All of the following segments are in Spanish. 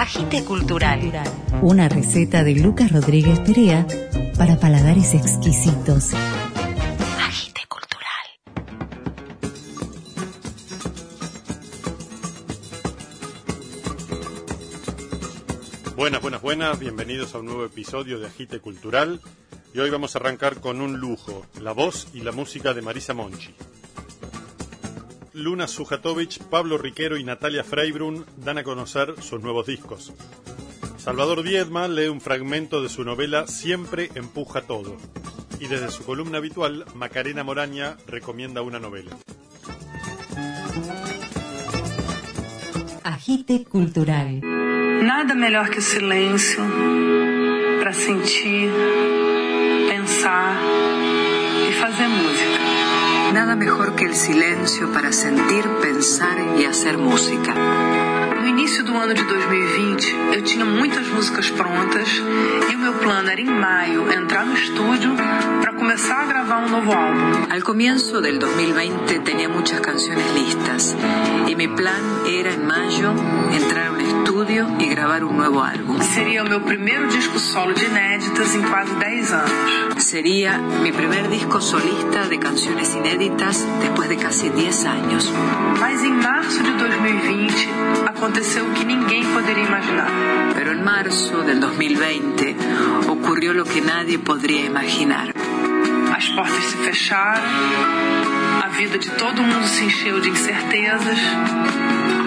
Agite Cultural. Una receta de Lucas Rodríguez Perea para paladares exquisitos. Agite Cultural. Buenas, buenas, buenas, bienvenidos a un nuevo episodio de Agite Cultural y hoy vamos a arrancar con un lujo, la voz y la música de Marisa Monchi. Luna Sujatovic, Pablo Riquero y Natalia Freibrun dan a conocer sus nuevos discos. Salvador Diezma lee un fragmento de su novela Siempre empuja todo. Y desde su columna habitual, Macarena Moraña recomienda una novela. Agite Cultural. Nada melhor que o silêncio para sentir, pensar e fazer música. Nada mejor que el silencio para sentir, pensar y hacer música. No início do ano de 2020, eu tinha muitas músicas prontas e o meu plano era em maio entrar no estúdio para começar a gravar um novo álbum. Al comienzo del 2020 tenía muchas canciones listas y mi plan era en mayo entrar estudio y grabar un nuevo álbum. Seria o meu primeiro disco solo de inéditas em quase 10 anos. Sería mi primer disco solista de canciones inéditas después de casi 10 años. Mas em março de 2020 aconteceu o que ninguém poderia imaginar. Pero en marzo del 2020 ocurrió lo que nadie podría imaginar. As portas se fecharam, vida de todo mundo se encheu de incertezas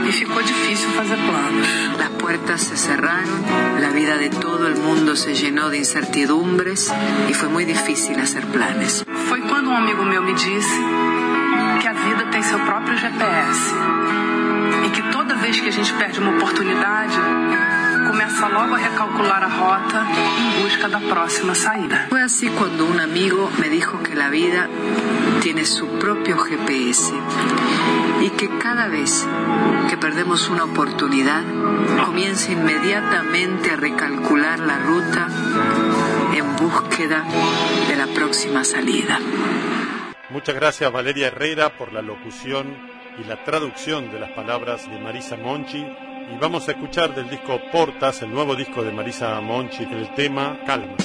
e ficou difícil fazer planos. Las puertas se cerraron, la vida de todo el mundo se llenó de incertidumbres y fue muy difícil hacer planes. Foi quando um amigo meu me disse que a vida tem seu próprio GPS e que toda vez que a gente perde uma oportunidade, começa logo a recalcular a rota em busca da próxima saída. Fue así cuando un amigo me dijo que la vida tiene su propio GPS y que cada vez que perdemos una oportunidad comienza inmediatamente a recalcular la ruta en búsqueda de la próxima salida. Muchas gracias Valeria Herrera por la locución y la traducción de las palabras de Marisa Monchi. Y vamos a escuchar del disco Portas, el nuevo disco de Marisa Monchi, el tema. Calma,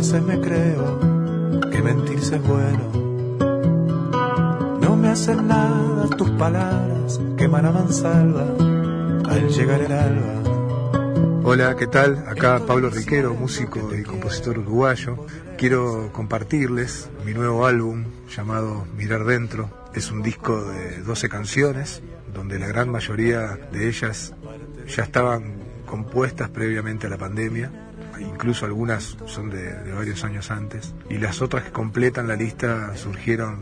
veces me creo que mentirse es bueno. No me hacen nada tus palabras que a mansalva al llegar el alba. Hola, ¿qué tal? Acá Pablo Riquero, músico y compositor uruguayo. Quiero compartirles mi nuevo álbum llamado Mirar Dentro. Es un disco de 12 canciones, donde la gran mayoría de ellas ya estaban compuestas previamente a la pandemia incluso algunas son de, varios años antes, y las otras que completan la lista surgieron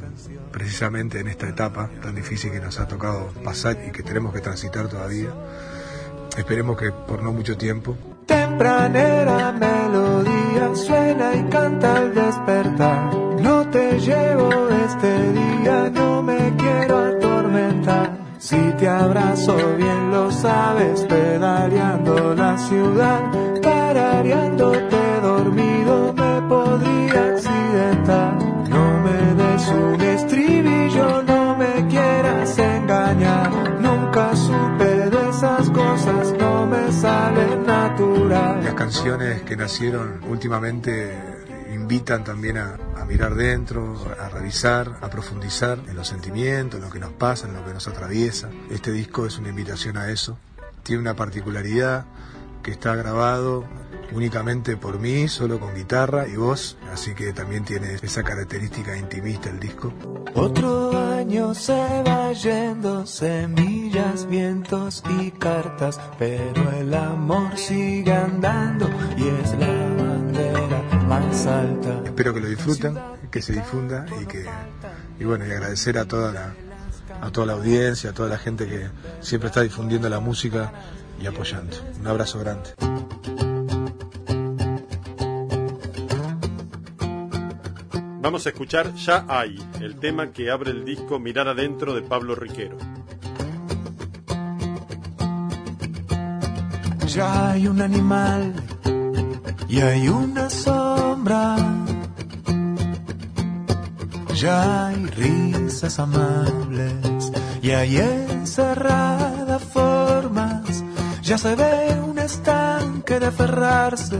precisamente en esta etapa tan difícil que nos ha tocado pasar y que tenemos que transitar todavía. Esperemos que por no mucho tiempo. Tempranera melodía suena y canta al despertar. No te llevo este día, no me quiero atormentar. Si te abrazo bien lo sabes, pedaleando la ciudad tarareándote dormido me podría accidentar. No me des un estribillo, no me quieras engañar. Nunca supe de esas cosas, no me salen natural. Las canciones que nacieron últimamente invitan también a, a, mirar dentro, a revisar, a profundizar en los sentimientos, en lo que nos pasa, en lo que nos atraviesa. Este disco es una invitación a eso. Tiene una particularidad que está grabado únicamente por mí, solo con guitarra y voz, así que también tiene esa característica intimista el disco. Otro año se va yendo, semillas, vientos y cartas, pero el amor sigue andando y es la bandera más alta. Espero que lo disfruten, que se difunda y que y bueno, y agradecer a toda la a toda la audiencia, a toda la gente que siempre está difundiendo la música y apoyando. Un abrazo grande. Vamos a escuchar Ya hay, el tema que abre el disco Mirar adentro de Pablo Riquero. Ya hay un animal y hay una sombra. Ya hay risas amables y hay encerradas formas. Ya se ve un estanque de aferrarse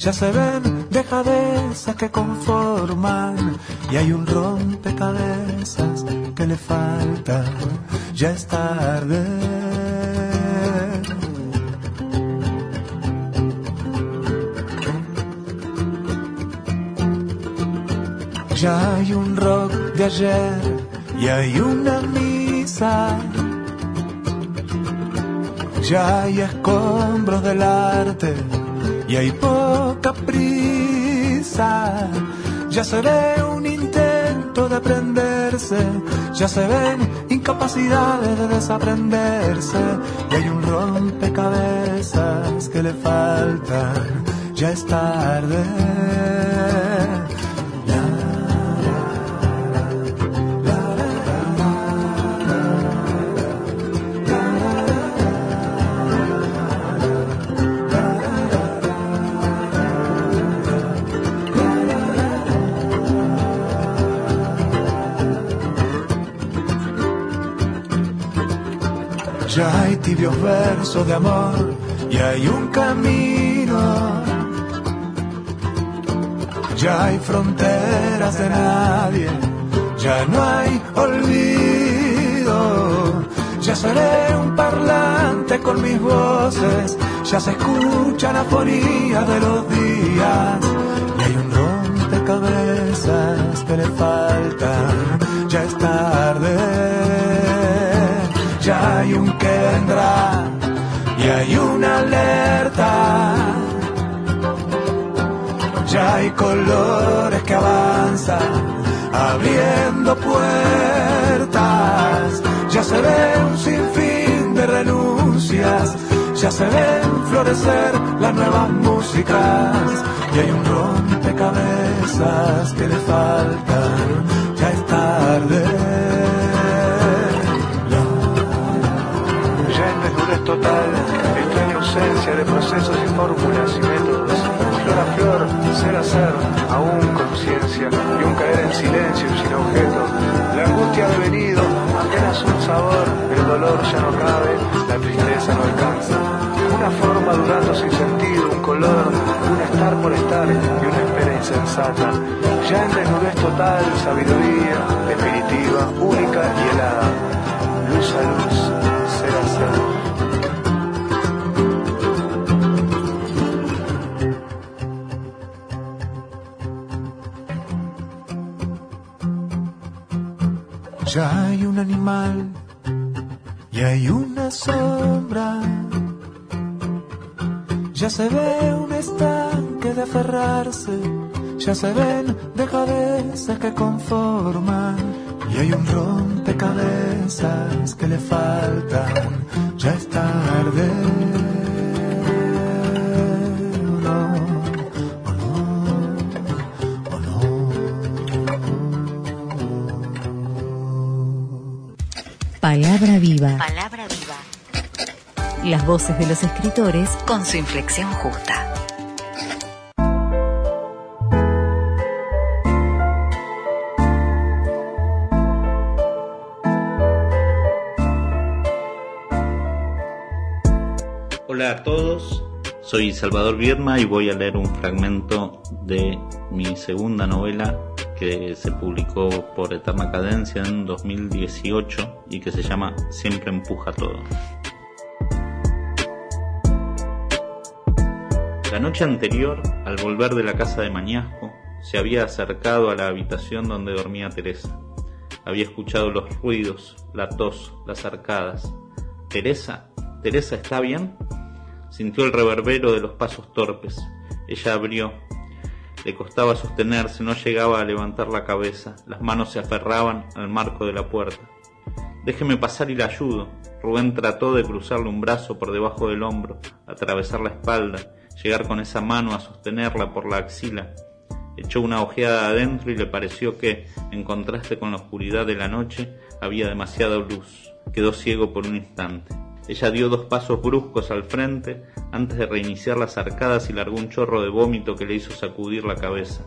ya se ven dejadezas que conforman y hay un rompecabezas que le falta, ya es tarde. Ya hay un rock de ayer y hay una misa. Ya hay escombros del arte y hay poca prisa. Ya se ve un intento de aprenderse, ya se ven incapacidades de desaprenderse y hay un rompecabezas que le faltan, ya es tarde. Tibios versos de amor y hay un camino. Ya hay fronteras de nadie, ya no hay olvido. Ya seré un parlante con mis voces, ya se escuchan afonías de los días. Y hay un rompecabezas que le faltan, ya es tarde ya hay un que vendrá y hay una alerta. Ya hay colores que avanzan, abriendo puertas. Ya se ve un sinfín de renuncias, ya se ven florecer las nuevas músicas. Y hay un rompecabezas que le faltan, ya es tarde. Ausencia de procesos y fórmulas y métodos, flor a flor, ser a ser, aún conciencia, y un caer en silencio sin objeto, la angustia ha devenido, apenas un sabor, el dolor ya no cabe, la tristeza no alcanza, una forma durando sin sentido, un color, un estar por estar y una insensata. Ya en desnudez total, sabiduría definitiva, única y helada. Luz a luz, ser a ser. Ya hay un animal y hay una sombra. Ya se ve un estanque de aferrarse, ya se ven de cabezas que conforman. Y hay un rompecabezas que le faltan, ya es tarde. Palabra viva. Palabra viva. Las voces de los escritores Con su inflexión justa. Hola a todos, soy Salvador Vierma y voy a leer un fragmento de mi segunda novela que se publicó por Eterna Cadencia en 2018 y que se llama Siempre empuja todo. La noche anterior, al volver de la casa de Mañasco, se había acercado a la habitación donde dormía Teresa. Había escuchado los ruidos, la tos, las arcadas. Teresa, Teresa, ¿está bien? Sintió el reverbero de los pasos torpes. Ella abrió. Le costaba sostenerse, no llegaba a levantar la cabeza. Las manos se aferraban al marco de la puerta. Déjeme pasar y la ayudo. Rubén trató de cruzarle un brazo por debajo del hombro, atravesar la espalda, llegar con esa mano a sostenerla por la axila. Echó una ojeada adentro y le pareció que, en contraste con la oscuridad de la noche, había demasiada luz. Quedó ciego por un instante. Ella dio dos pasos bruscos al frente antes de reiniciar las arcadas y largó un chorro de vómito que le hizo sacudir la cabeza.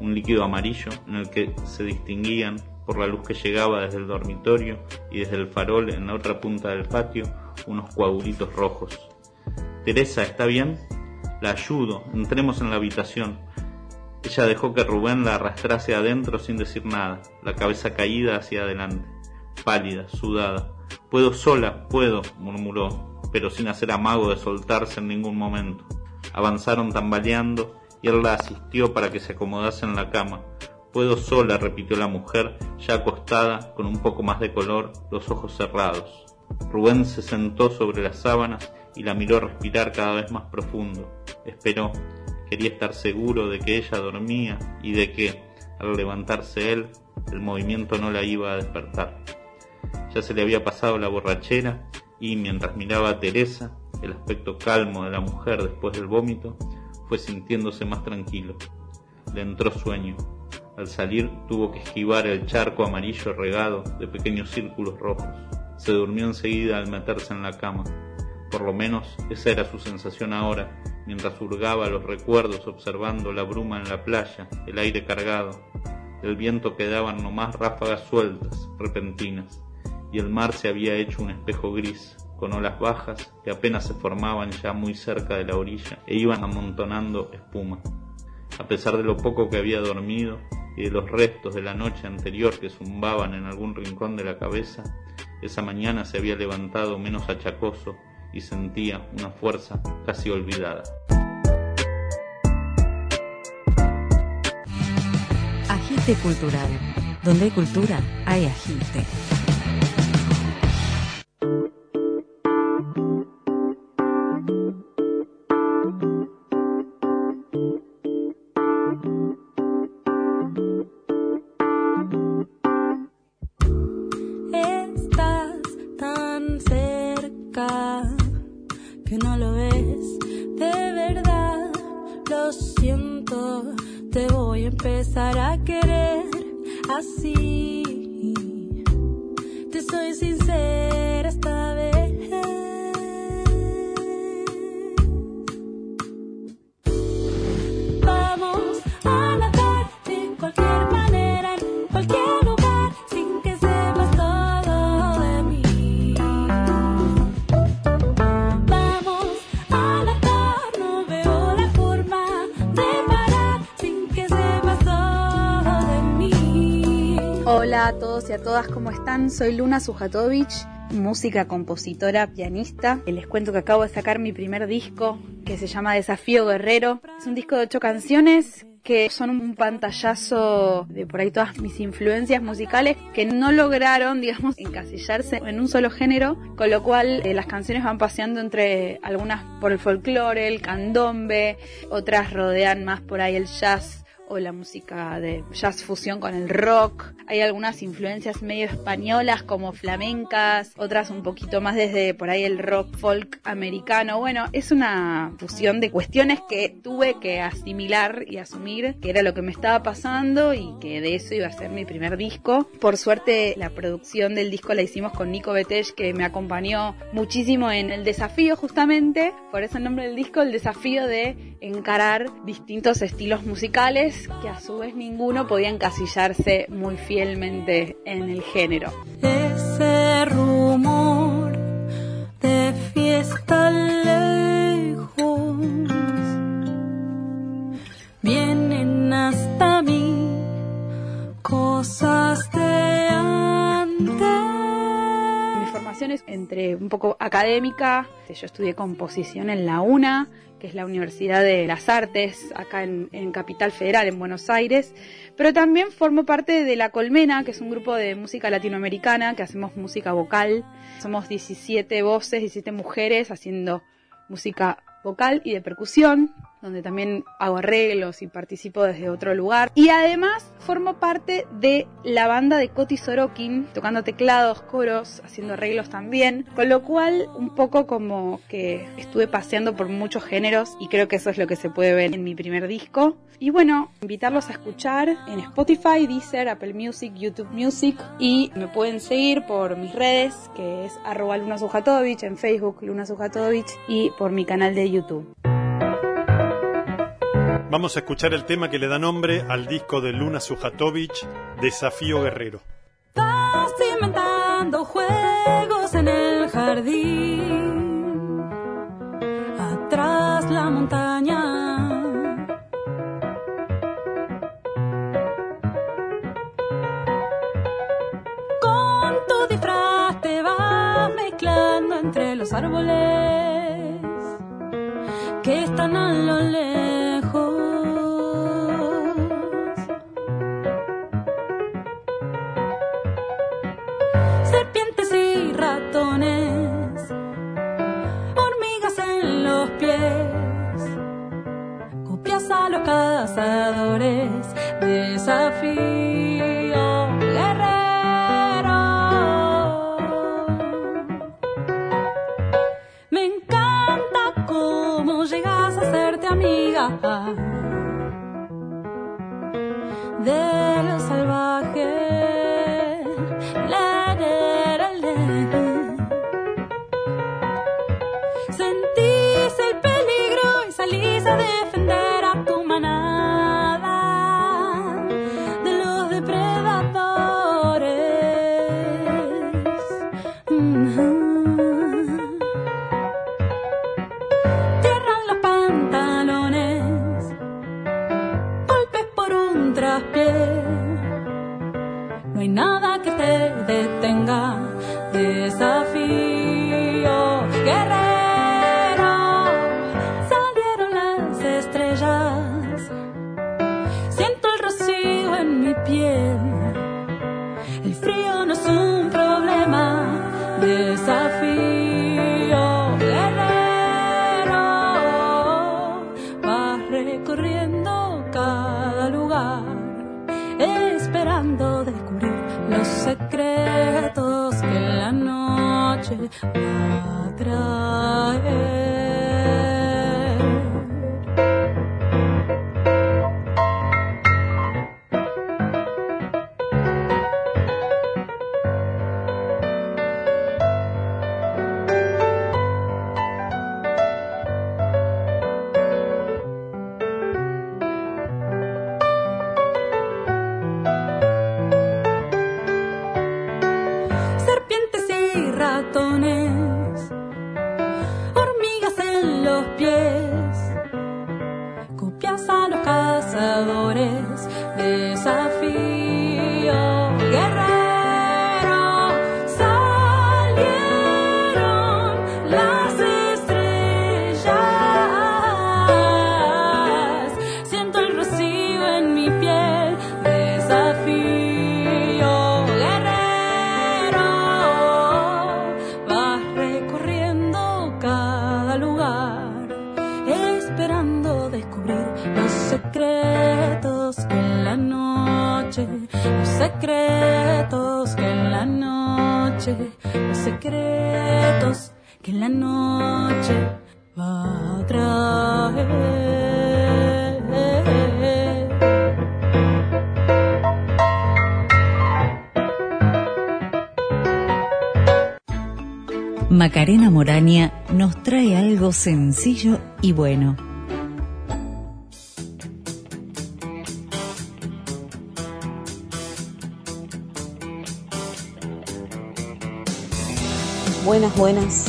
Un líquido amarillo en el que se distinguían, por la luz que llegaba desde el dormitorio y desde el farol en la otra punta del patio, unos coagulitos rojos. Teresa, ¿está bien? La ayudo, entremos en la habitación. Ella dejó que Rubén la arrastrase adentro sin decir nada, la cabeza caída hacia adelante, pálida, sudada. Puedo sola, puedo, murmuró, pero sin hacer amago de soltarse en ningún momento. Avanzaron tambaleando y él la asistió para que se acomodase en la cama. Puedo sola, repitió la mujer, ya acostada, con un poco más de color, los ojos cerrados. Rubén se sentó sobre las sábanas y la miró respirar cada vez más profundo. Esperó. Quería estar seguro de que ella dormía y de que, al levantarse él, el movimiento no la iba a despertar. Ya se le había pasado la borrachera y, mientras miraba a Teresa, el aspecto calmo de la mujer después del vómito, fue sintiéndose más tranquilo. Le entró sueño. Al salir tuvo que esquivar el charco amarillo regado de pequeños círculos rojos. Se durmió enseguida al meterse en la cama. Por lo menos esa era su sensación ahora, mientras hurgaba los recuerdos observando la bruma en la playa, el aire cargado. Del viento quedaban nomás ráfagas sueltas, repentinas, y el mar se había hecho un espejo gris, con olas bajas que apenas se formaban ya muy cerca de la orilla e iban amontonando espuma. A pesar de lo poco que había dormido y de los restos de la noche anterior que zumbaban en algún rincón de la cabeza, esa mañana se había levantado menos achacoso y sentía una fuerza casi olvidada. Agite Cultural. Donde hay cultura, hay agite. A todas, ¿cómo están? Soy Luna Sujatovich, música, compositora, pianista. Les cuento que acabo de sacar mi primer disco que se llama Desafío Guerrero. Es un disco de ocho canciones que son un pantallazo de por ahí todas mis influencias musicales que no lograron, digamos, encasillarse en un solo género, con lo cual eh, las canciones van paseando entre algunas por el folclore, el candombe, otras rodean más por ahí el jazz o la música de jazz fusión con el rock. Hay algunas influencias medio españolas como flamencas, otras un poquito más desde por ahí el rock folk americano. Bueno, es una fusión de cuestiones que tuve que asimilar y asumir que era lo que me estaba pasando y que de eso iba a ser mi primer disco. Por suerte la producción del disco la hicimos con Nico Betech que me acompañó muchísimo en el desafío justamente, por eso el nombre del disco, el desafío de encarar distintos estilos musicales que a su vez ninguno podía encasillarse muy fielmente en el género. Ese rumor de fiesta lejos vienen hasta mí cosas de antes. Mi formación es entre un poco académica, yo estudié composición en la UNA, que es la Universidad de las Artes, acá en, en, Capital Federal, en Buenos Aires, pero también formo parte de La Colmena, que es un grupo de música latinoamericana, que hacemos música vocal. Somos 17 voces, 17 mujeres haciendo música vocal y de percusión, donde también hago arreglos y participo desde otro lugar. Y además formo parte de la banda de Coti Sorokin, tocando teclados, coros, haciendo arreglos también, con lo cual un poco como que estuve paseando por muchos géneros y creo que eso es lo que se puede ver en mi primer disco. Y bueno, invitarlos a escuchar en Spotify, Deezer, Apple Music, YouTube Music y me pueden seguir por mis redes, que es arroba Luna Sujatovich, en Facebook Luna Sujatovich y por mi canal de YouTube. Vamos a escuchar el tema que le da nombre al disco de Luna Sujatovich, Desafío Guerrero. Estás inventando juegos en el jardín, atrás la montaña. Con tu disfraz te vas mezclando entre los árboles que están a lo lejos. Esperando descubrir los secretos que la noche va. Moraña nos trae algo sencillo y bueno. Buenas, buenas.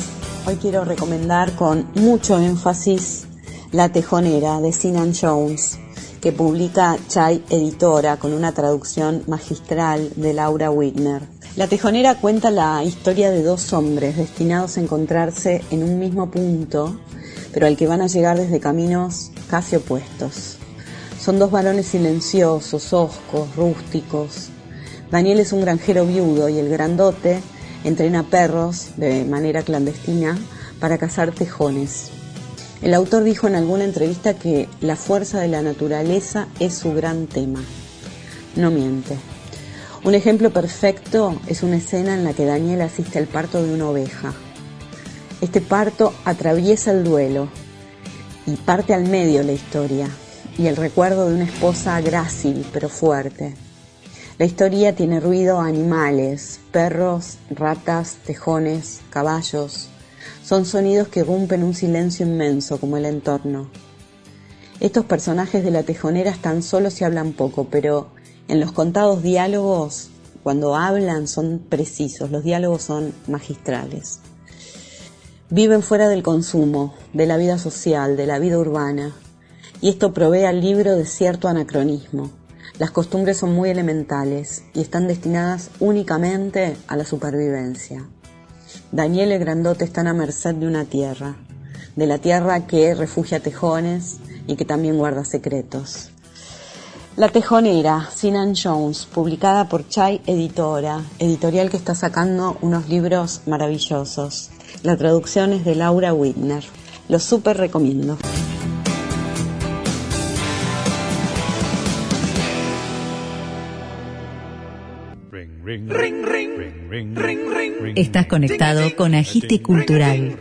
Hoy quiero recomendar con mucho énfasis La Tejonera de Sinan Jones, que publica Chai Editora con una traducción magistral de Laura Whitner. La Tejonera cuenta la historia de dos hombres destinados a encontrarse en un mismo punto, pero al que van a llegar desde caminos casi opuestos. Son dos varones silenciosos, hoscos, rústicos. Daniel es un granjero viudo y el grandote entrena perros de manera clandestina para cazar tejones. El autor dijo en alguna entrevista que la fuerza de la naturaleza es su gran tema. No miente. Un ejemplo perfecto es una escena en la que Daniel asiste al parto de una oveja. Este parto atraviesa el duelo y parte al medio la historia y el recuerdo de una esposa grácil pero fuerte. La historia tiene ruido a animales, perros, ratas, tejones, caballos. Son sonidos que rompen un silencio inmenso como el entorno. Estos personajes de la tejonera están solos y hablan poco, pero en los contados diálogos, cuando hablan, son precisos, los diálogos son magistrales. Viven fuera del consumo, de la vida social, de la vida urbana, y esto provee al libro de cierto anacronismo. Las costumbres son muy elementales y están destinadas únicamente a la supervivencia. Daniel el Grandote están a merced de una tierra, de la tierra que refugia tejones y que también guarda secretos. La Tejonera, Sinan Jones, publicada por Chai Editora, editorial que está sacando unos libros maravillosos. La traducción es de Laura Whitner. Lo súper recomiendo. Estás conectado con Agite Cultural.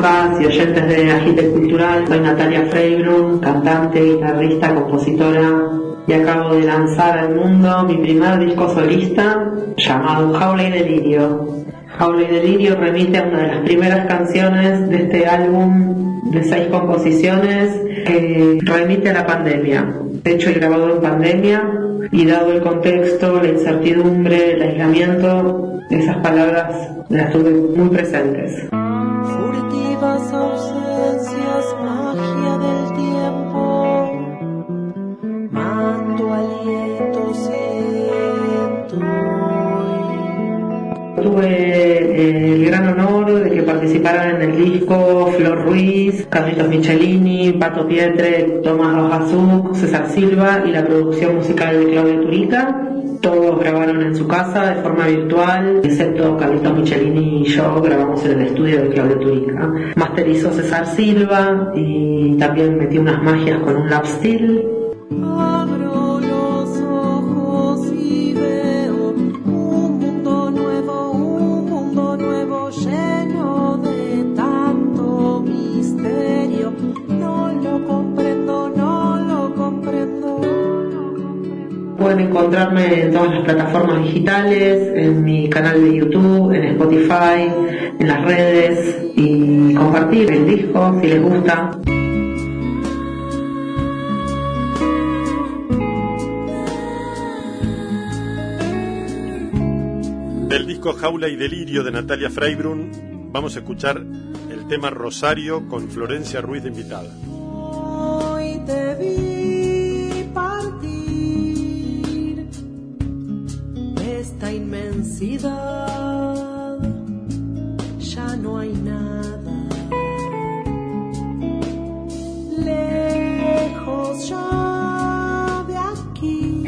Y oyentes de Agite Cultural, soy Natalia Freibrun, cantante, guitarrista, compositora y acabo de lanzar al mundo mi primer disco solista llamado Jaula y Delirio. Jaula y Delirio remite a una de las primeras canciones de este álbum de seis composiciones que remite a la pandemia. Hecho y grabado en pandemia y dado el contexto, la incertidumbre, el aislamiento, esas palabras las tuve muy presentes. Furtivas ausencias, magia del tiempo. Mando aliento, siento. Tuve eh, el gran honor de que participaran en el disco Flor Ruiz, Carlitos Michelini, Pato Pietre, Tomás Rojazuc, César Silva y la producción musical de Claudia Turica. Todos grabaron en su casa de forma virtual, excepto Carlitos Michelini y yo grabamos en el estudio de Claudia Turica. Masterizó César Silva y también metió unas magias con un lap steel. Pueden encontrarme en todas las plataformas digitales, en mi canal de YouTube, en Spotify, en las redes y compartir el disco si les gusta. Del disco Jaula y Delirio de Natalia Freibrun vamos a escuchar el tema Rosario con Florencia Ruiz de invitada. Hoy te vi inmensidad, ya no hay nada. Lejos ya de aquí,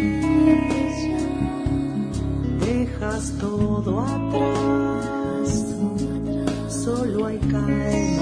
dejas todo atrás, solo hay calma.